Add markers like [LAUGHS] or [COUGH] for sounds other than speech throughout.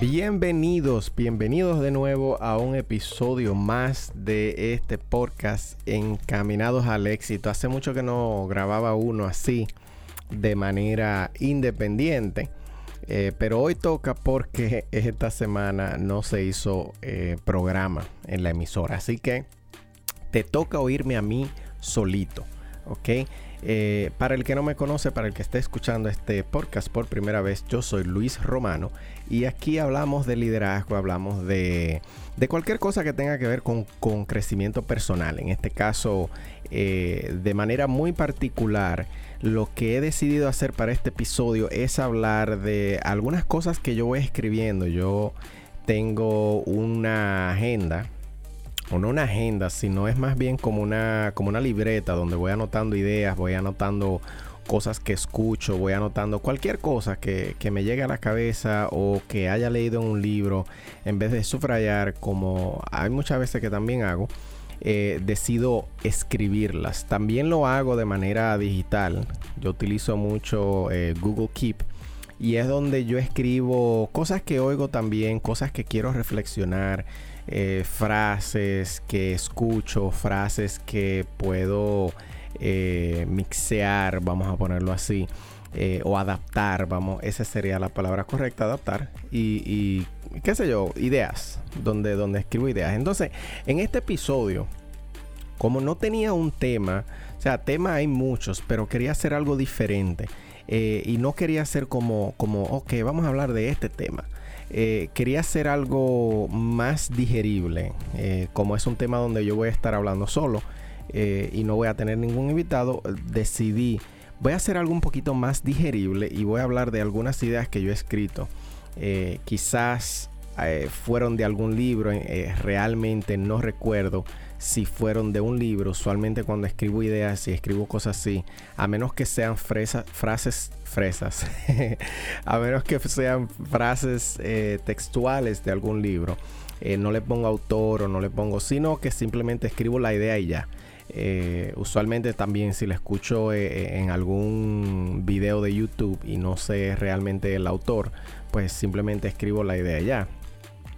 Bienvenidos, bienvenidos de nuevo a un episodio más de este podcast Encaminados al éxito. Hace mucho que no grababa uno así de manera independiente, eh, pero hoy toca porque [LAUGHS] esta semana no se hizo eh, programa en la emisora, así que te toca oírme a mí solito, ¿ok? Eh, para el que no me conoce, para el que esté escuchando este podcast por primera vez, yo soy Luis Romano y aquí hablamos de liderazgo, hablamos de, cualquier cosa que tenga que ver con, crecimiento personal. En este caso, eh, de manera muy particular, lo que he decidido hacer para este episodio es hablar de algunas cosas que yo voy escribiendo. Yo tengo una agenda o no una agenda, sino es más bien como una, como una libreta donde voy anotando ideas, voy anotando cosas que escucho, voy anotando cualquier cosa que, me llegue a la cabeza o que haya leído en un libro, en vez de subrayar, como hay muchas veces que también hago, eh, decido escribirlas. También lo hago de manera digital. Yo utilizo mucho eh, Google Keep y es donde yo escribo cosas que oigo también, cosas que quiero reflexionar. Eh, frases que escucho, frases que puedo eh, mixear, vamos a ponerlo así, eh, o adaptar, vamos, esa sería la palabra correcta, adaptar, y, qué sé yo, ideas, donde, donde escribo ideas. Entonces, en este episodio, como no tenía un tema, o sea, tema hay muchos, pero quería hacer algo diferente. y no quería hacer como, como, ok, vamos a hablar de este tema. Eh, quería hacer algo más digerible, eh, como es un tema donde yo voy a estar hablando solo eh, y no voy a tener ningún invitado, decidí, voy a hacer algo un poquito más digerible y voy a hablar de algunas ideas que yo he escrito. quizás fueron de algún libro, realmente no recuerdo si fueron de un libro. Usualmente cuando escribo ideas y escribo cosas así, a menos que sean frases fresas, [LAUGHS] a menos que sean frases eh, textuales de algún libro, eh, no le pongo autor o no le pongo, sino que simplemente escribo la idea y ya. Eh, usualmente también si la escucho en algún video de YouTube y no sé realmente el autor, pues simplemente escribo la idea ya.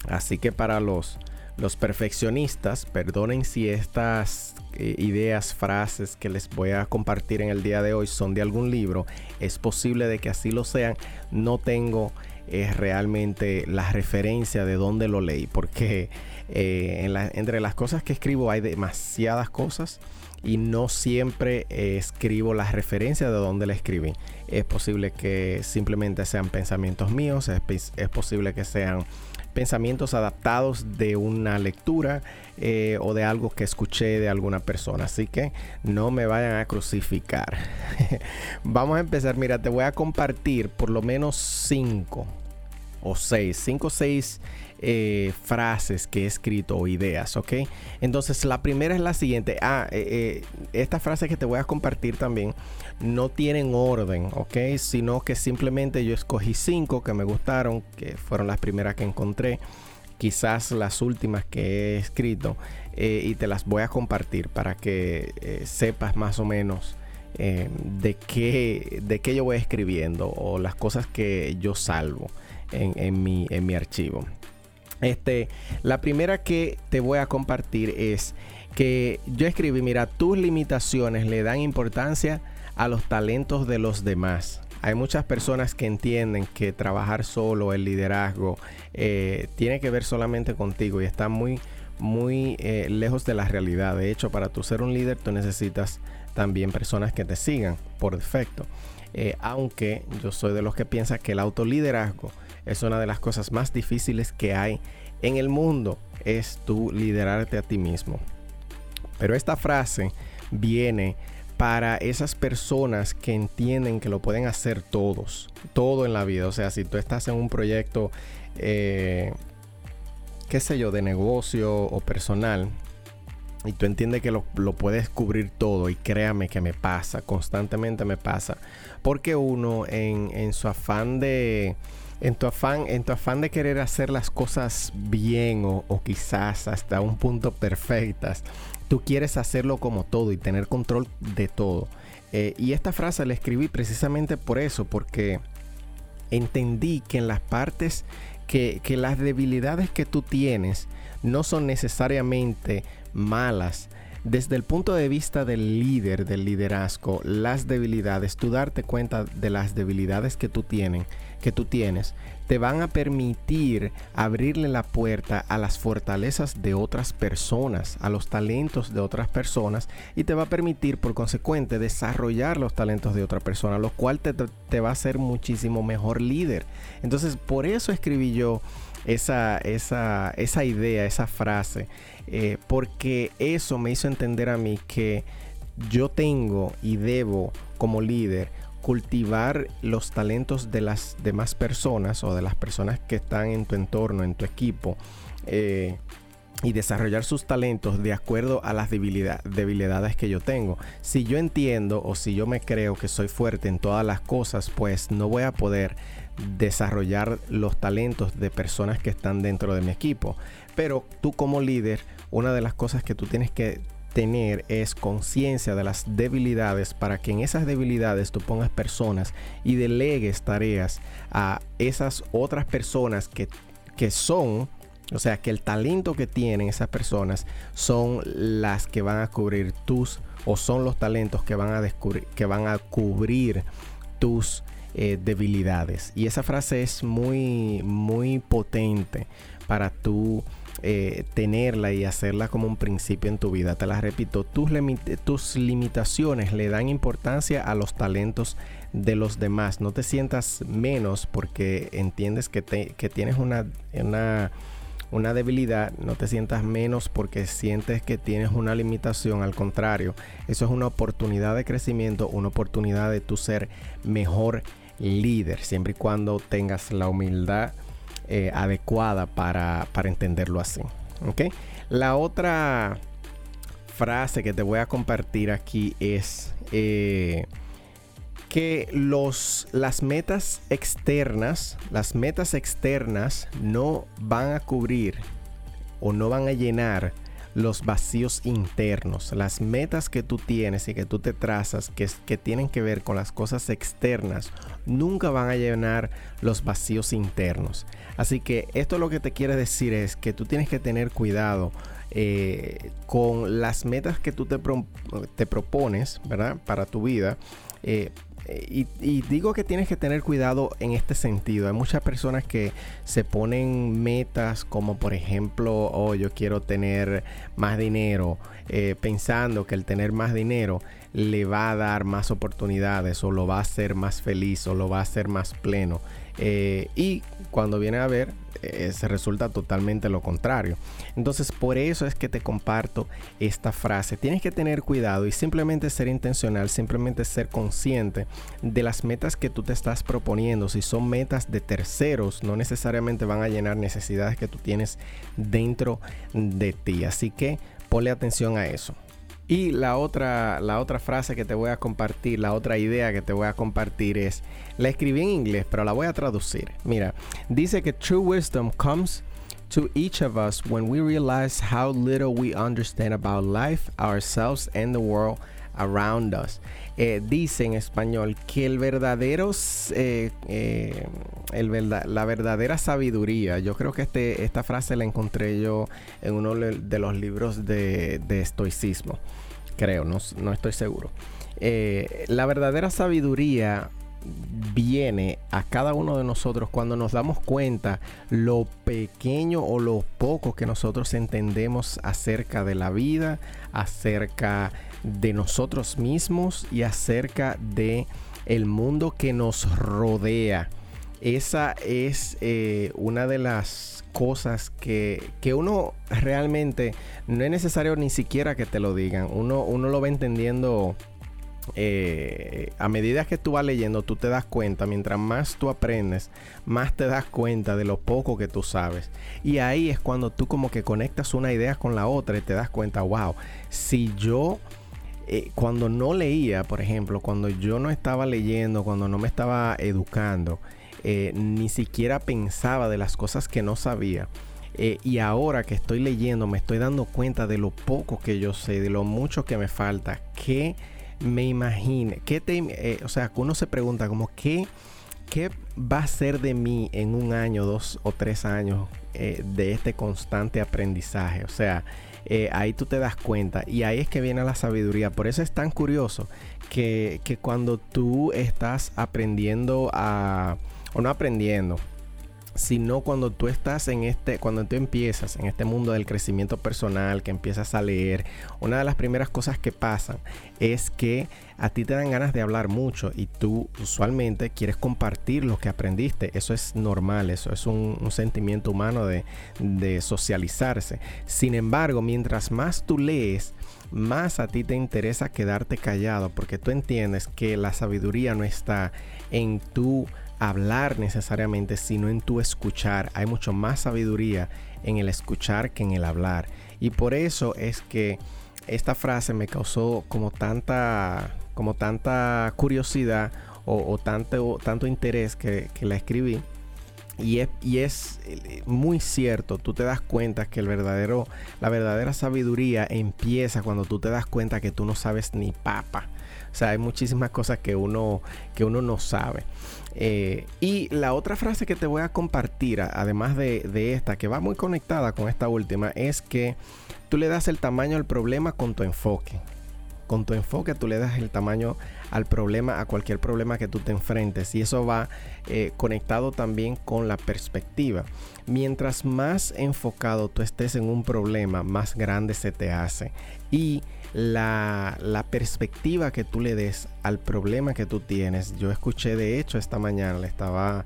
Así que para los los perfeccionistas, perdonen si estas eh, ideas, frases que les voy a compartir en el día de hoy son de algún libro, es posible de que así lo sean. No tengo eh, realmente la referencia de dónde lo leí, porque eh, entre las cosas que escribo hay demasiadas cosas y no siempre escribo las referencias de dónde la escribí. Es posible que simplemente sean pensamientos míos, es posible que sean pensamientos adaptados de una lectura eh, o de algo que escuché de alguna persona. Así que no me vayan a crucificar. [LAUGHS] Vamos a empezar. Mira, te voy a compartir por lo menos cinco o seis, cinco o seis eh, frases que he escrito o ideas, ¿ok? Entonces la primera es la siguiente. Ah, eh, estas frases que te voy a compartir también no tienen orden, ¿ok? Sino que simplemente yo escogí cinco que me gustaron, que fueron las primeras que encontré, quizás las últimas que he escrito, y te las voy a compartir para que sepas más o menos. de, qué, de qué yo voy escribiendo o las cosas que yo salvo en, mi, en mi archivo. Este, la primera que te voy a compartir es que yo escribí, mira, tus limitaciones le dan importancia a los talentos de los demás. Hay muchas personas que entienden que trabajar solo, el liderazgo, eh, tiene que ver solamente contigo y está muy, muy eh, lejos de la realidad. De hecho, para tú ser un líder, tú necesitas también personas que te sigan por defecto. Eh, aunque yo soy de los que piensa que el autoliderazgo es una de las cosas más difíciles que hay en el mundo, es tú liderarte a ti mismo. Pero esta frase viene para esas personas que entienden que lo pueden hacer todos, todo en la vida. O sea, si tú estás en un proyecto, eh, qué sé yo, de negocio o personal, y tú entiendes que lo, puedes cubrir todo, y créame que me pasa, constantemente me pasa, porque uno en, su afán de... En tu, afán, en tu afán de querer hacer las cosas bien o, o quizás hasta un punto perfectas, tú quieres hacerlo como todo y tener control de todo. Eh, y esta frase la escribí precisamente por eso, porque entendí que en las partes, que, que las debilidades que tú tienes no son necesariamente malas, desde el punto de vista del líder, del liderazgo, las debilidades, tú darte cuenta de las debilidades que tú, tienen, que tú tienes, te van a permitir abrirle la puerta a las fortalezas de otras personas, a los talentos de otras personas y te va a permitir por consecuente desarrollar los talentos de otra persona, lo cual te, te va a hacer muchísimo mejor líder. Entonces, por eso escribí yo esa, esa, esa idea, esa frase, eh, porque eso me hizo entender a mí que yo tengo y debo como líder cultivar los talentos de las demás personas o de las personas que están en tu entorno, en tu equipo. Eh, y desarrollar sus talentos de acuerdo a las debilidades que yo tengo. Si yo entiendo o si yo me creo que soy fuerte en todas las cosas, pues no voy a poder desarrollar los talentos de personas que están dentro de mi equipo. Pero tú como líder, una de las cosas que tú tienes que tener es conciencia de las debilidades para que en esas debilidades tú pongas personas y delegues tareas a esas otras personas que, que son o sea que el talento que tienen esas personas son las que van a cubrir tus o son los talentos que van a descubrir que van a cubrir tus eh, debilidades. Y esa frase es muy, muy potente para tú eh, tenerla y hacerla como un principio en tu vida. Te la repito, tus, tus limitaciones le dan importancia a los talentos de los demás. No te sientas menos porque entiendes que, que tienes una, una, una, debilidad. No te sientas menos porque sientes que tienes una limitación. Al contrario, eso es una oportunidad de crecimiento, una oportunidad de tu ser mejor líder, siempre y cuando tengas la humildad eh, adecuada para, entenderlo así. La otra frase que te voy a compartir aquí es eh, que los, las metas externas, las metas externas no van a cubrir o no van a llenar los vacíos internos, las metas que tú tienes y que tú te trazas, que, tienen que ver con las cosas externas, nunca van a llenar los vacíos internos. Así que esto lo que te quiere decir es que tú tienes que tener cuidado eh, con las metas que tú te, te propones, ¿verdad? Para tu vida. Eh, y, digo que tienes que tener cuidado en este sentido. Hay muchas personas que se ponen metas como por ejemplo, oh, yo quiero tener más dinero, eh, pensando que el tener más dinero le va a dar más oportunidades o lo va a hacer más feliz o lo va a hacer más pleno. Eh, y cuando viene a ver, eh, se resulta totalmente lo contrario. Entonces, por eso es que te comparto esta frase. Tienes que tener cuidado y simplemente ser intencional, simplemente ser consciente de las metas que tú te estás proponiendo. Si son metas de terceros, no necesariamente van a llenar necesidades que tú tienes dentro de ti. Así que ponle atención a eso. Y la otra, la otra frase que te voy a compartir, la otra idea que te voy a compartir es, la escribí en inglés, pero la voy a traducir. Mira, dice que true wisdom comes to each of us when we realize how little we understand about life, ourselves, and the world around us. Eh, dice en español que el verdadero, eh, eh, el la verdadera sabiduría, yo creo que este, esta frase la encontré yo en uno de los libros de, estoicismo, creo, no, no estoy seguro. la verdadera sabiduría viene a cada uno de nosotros cuando nos damos cuenta lo pequeño o lo poco que nosotros entendemos acerca de la vida, acerca de nosotros mismos y acerca de el mundo que nos rodea. Esa es eh, una de las cosas que, que, uno realmente no es necesario ni siquiera que te lo digan. Uno, uno lo va entendiendo eh, a medida que tú vas leyendo, tú te das cuenta, mientras más tú aprendes, más te das cuenta de lo poco que tú sabes. Y ahí es cuando tú como que conectas una idea con la otra y te das cuenta, wow, si yo... Eh, cuando no leía, por ejemplo, cuando yo no estaba leyendo, cuando no me estaba educando, eh, ni siquiera pensaba de las cosas que no sabía. y ahora que estoy leyendo, me estoy dando cuenta de lo poco que yo sé, de lo mucho que me falta, que me imagine, ¿qué te, eh, o sea, uno se pregunta como, ¿qué, ¿qué va a ser de mí en un año, dos o tres años eh, de este constante aprendizaje? O sea, eh, ahí tú te das cuenta y ahí es que viene la sabiduría. Por eso es tan curioso que, que cuando tú estás aprendiendo a, o no aprendiendo, sino cuando tú estás en este, cuando tú empiezas en este mundo del crecimiento personal, que empiezas a leer, una de las primeras cosas que pasan es que a ti te dan ganas de hablar mucho y tú usualmente quieres compartir lo que aprendiste. Eso es normal, eso es un, sentimiento humano de, de socializarse. Sin embargo, mientras más tú lees, más a ti te interesa quedarte callado porque tú entiendes que la sabiduría no está en tu hablar necesariamente, sino en tu escuchar. Hay mucho más sabiduría en el escuchar que en el hablar. Y por eso es que esta frase me causó como tanta, como tanta curiosidad o, tanto, tanto interés que, la escribí. Y es, eh, muy cierto, tú te das cuenta que el verdadero, la verdadera sabiduría empieza cuando tú te das cuenta que tú no sabes ni papa. O sea, hay muchísimas cosas que uno, que uno no sabe. Eh, y la otra frase que te voy a compartir, además de, esta, que va muy conectada con esta última, es que tú le das el tamaño al problema con tu enfoque. Con tu enfoque tú le das el tamaño al problema, a cualquier problema que tú te enfrentes. Y eso va eh, conectado también con la perspectiva. Mientras más enfocado tú estés en un problema, más grande se te hace. Y la, perspectiva que tú le des al problema que tú tienes. Yo escuché, de hecho, esta mañana le estaba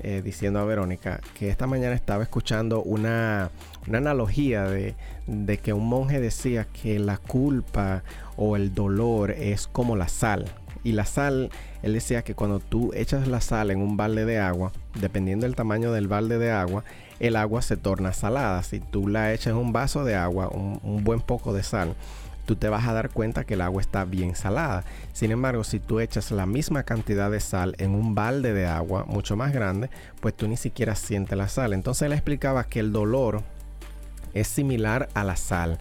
eh, diciendo a Verónica que esta mañana estaba escuchando una, analogía de, de, que un monje decía que la culpa o el dolor es como la sal. Y la sal, él decía que cuando tú echas la sal en un balde de agua, dependiendo del tamaño del balde de agua, el agua se torna salada. Si tú la echas en un vaso de agua, un, un buen poco de sal, tú te vas a dar cuenta que el agua está bien salada. Sin embargo, si tú echas la misma cantidad de sal en un balde de agua mucho más grande, pues tú ni siquiera sientes la sal. Entonces él explicaba que el dolor es similar a la sal,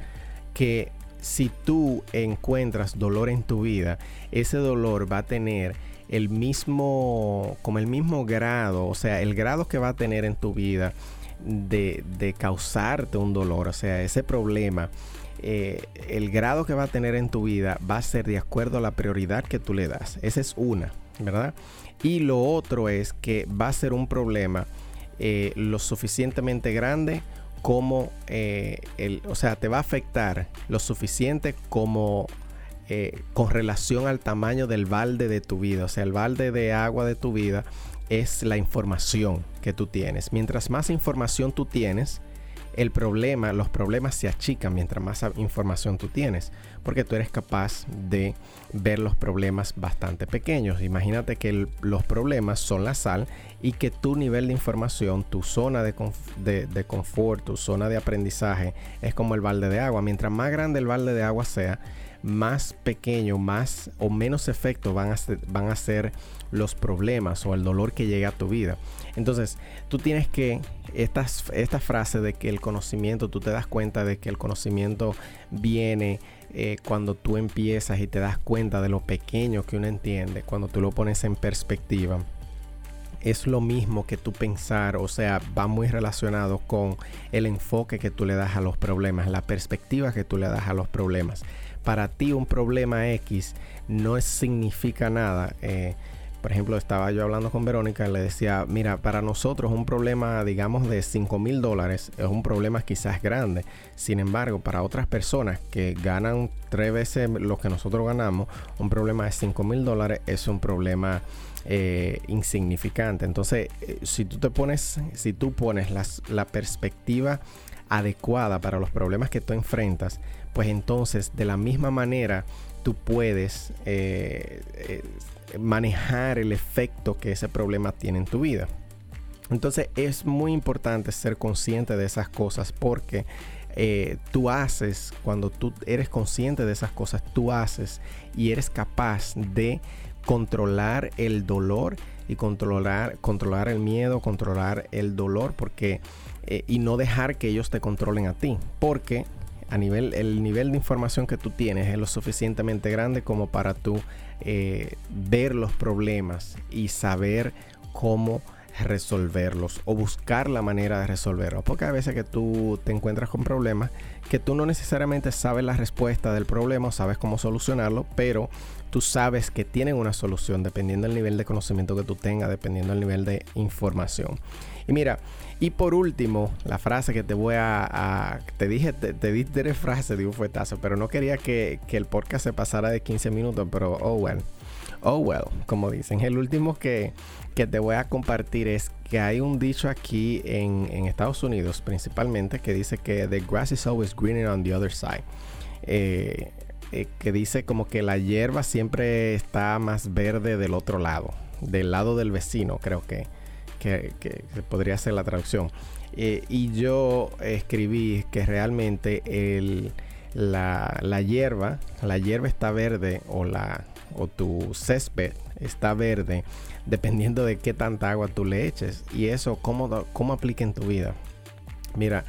que si tú encuentras dolor en tu vida, ese dolor va a tener el mismo, como el mismo grado, o sea, el grado que va a tener en tu vida de, de causarte un dolor, o sea, ese problema eh, el grado que va a tener en tu vida va a ser de acuerdo a la prioridad que tú le das. Esa es una, ¿verdad? Y lo otro es que va a ser un problema eh, lo suficientemente grande como, eh, el, o sea, te va a afectar lo suficiente como con relación al tamaño del balde de tu vida. O sea, el balde de agua de tu vida es la información que tú tienes. Mientras más información tú tienes, el problema, los problemas se achican mientras más información tú tienes, porque tú eres capaz de ver los problemas bastante pequeños. Imagínate que los problemas son la sal y que tu nivel de información, tu zona de, confort, tu zona de aprendizaje es como el balde de agua. Mientras más grande el balde de agua sea, más pequeño, más o menos efecto van a ser, van a ser los problemas o el dolor que llega a tu vida. Entonces, tú tienes que, esta, esta frase de que el conocimiento, tú te das cuenta de que el conocimiento viene eh, cuando tú empiezas y te das cuenta de lo pequeño que uno entiende, cuando tú lo pones en perspectiva. Es lo mismo que tú pensar, o sea, va muy relacionado con el enfoque que tú le das a los problemas, la perspectiva que tú le das a los problemas. Para ti un problema X no significa nada. Eh, por ejemplo, estaba yo hablando con Verónica y le decía, mira, para nosotros un problema, digamos, de 5 mil dólares es un problema quizás grande. Sin embargo, para otras personas que ganan tres veces lo que nosotros ganamos, un problema de 5 mil dólares es un problema eh, insignificante. Entonces, eh, si tú te pones, si tú pones la perspectiva adecuada para los problemas que tú enfrentas, pues entonces de la misma manera tú puedes eh, eh, manejar el efecto que ese problema tiene en tu vida. Entonces es muy importante ser consciente de esas cosas porque eh, tú haces, cuando tú eres consciente de esas cosas, tú haces y eres capaz de controlar el dolor y controlar, controlar el miedo, controlar el dolor porque, y no dejar que ellos te controlen a ti. Porque a nivel, el nivel de información que tú tienes es lo suficientemente grande como para tú eh, ver los problemas y saber cómo resolverlos o buscar la manera de resolverlos. Porque a veces que tú te encuentras con problemas que tú no necesariamente sabes la respuesta del problema o sabes cómo solucionarlo, pero tú sabes que tienen una solución dependiendo del nivel de conocimiento que tú tengas, dependiendo del nivel de información. Y mira, y por último, la frase que te voy a. te dije, te, di tres frases de un fuetazo, pero no quería que, el podcast se pasara de 15 minutos, pero oh well. Oh well, como dicen. El último que, te voy a compartir es que hay un dicho aquí en, Estados Unidos, principalmente, que dice que the grass is always greener on the other side. Eh, eh, que dice como que la hierba siempre está más verde del otro lado, del lado del vecino, creo que que, podría ser la traducción. Eh, y yo escribí que realmente el, la, la, hierba, la hierba está verde o, la, o tu césped está verde dependiendo de qué tanta agua tú le eches. Y eso, ¿cómo, cómo aplica en tu vida? Mira,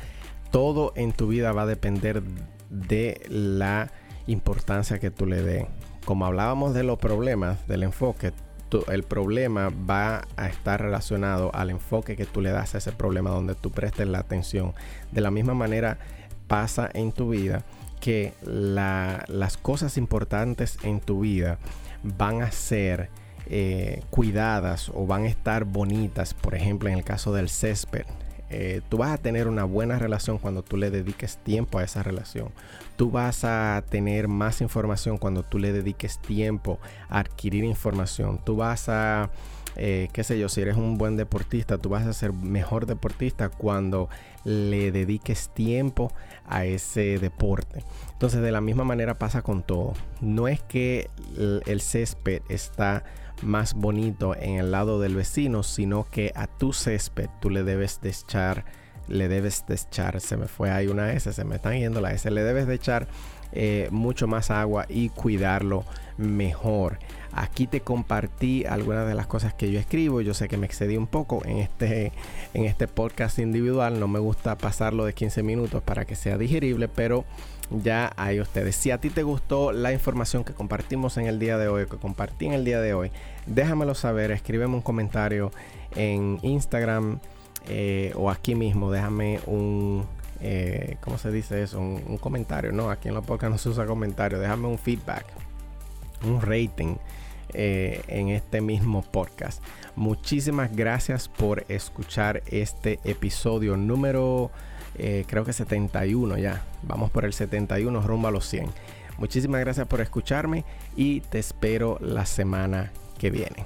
todo en tu vida va a depender de la importancia que tú le des. Como hablábamos de los problemas, del enfoque, el problema va a estar relacionado al enfoque que tú le das a ese problema donde tú prestes la atención. De la misma manera pasa en tu vida que las cosas importantes en tu vida van a ser eh, cuidadas o van a estar bonitas. Por ejemplo, en el caso del césped. Eh, tú vas a tener una buena relación cuando tú le dediques tiempo a esa relación. Tú vas a tener más información cuando tú le dediques tiempo a adquirir información. Tú vas a, eh, qué sé yo, si eres un buen deportista, tú vas a ser mejor deportista cuando le dediques tiempo a ese deporte. Entonces de la misma manera pasa con todo. No es que el césped está más bonito en el lado del vecino, sino que a tu césped tú le debes de echar, le debes de echar, se me fue ahí una S, se me están yendo la S, le debes de echar eh, mucho más agua y cuidarlo mejor. Aquí te compartí algunas de las cosas que yo escribo. Yo sé que me excedí un poco en este, en este podcast individual. No me gusta pasarlo de 15 minutos para que sea digerible, pero ya hay ustedes. Si a ti te gustó la información que compartimos en el día de hoy, que compartí en el día de hoy, déjamelo saber, escríbeme un comentario en Instagram eh, o aquí mismo, déjame un, eh, ¿cómo se dice eso? Un, comentario, no, aquí en la podcast no se usa comentario, déjame un feedback, un rating. Eh, en este mismo podcast. Muchísimas gracias por escuchar este episodio número eh, creo que 71 ya. Vamos por el 71 rumbo a los 100. Muchísimas gracias por escucharme y te espero la semana que viene.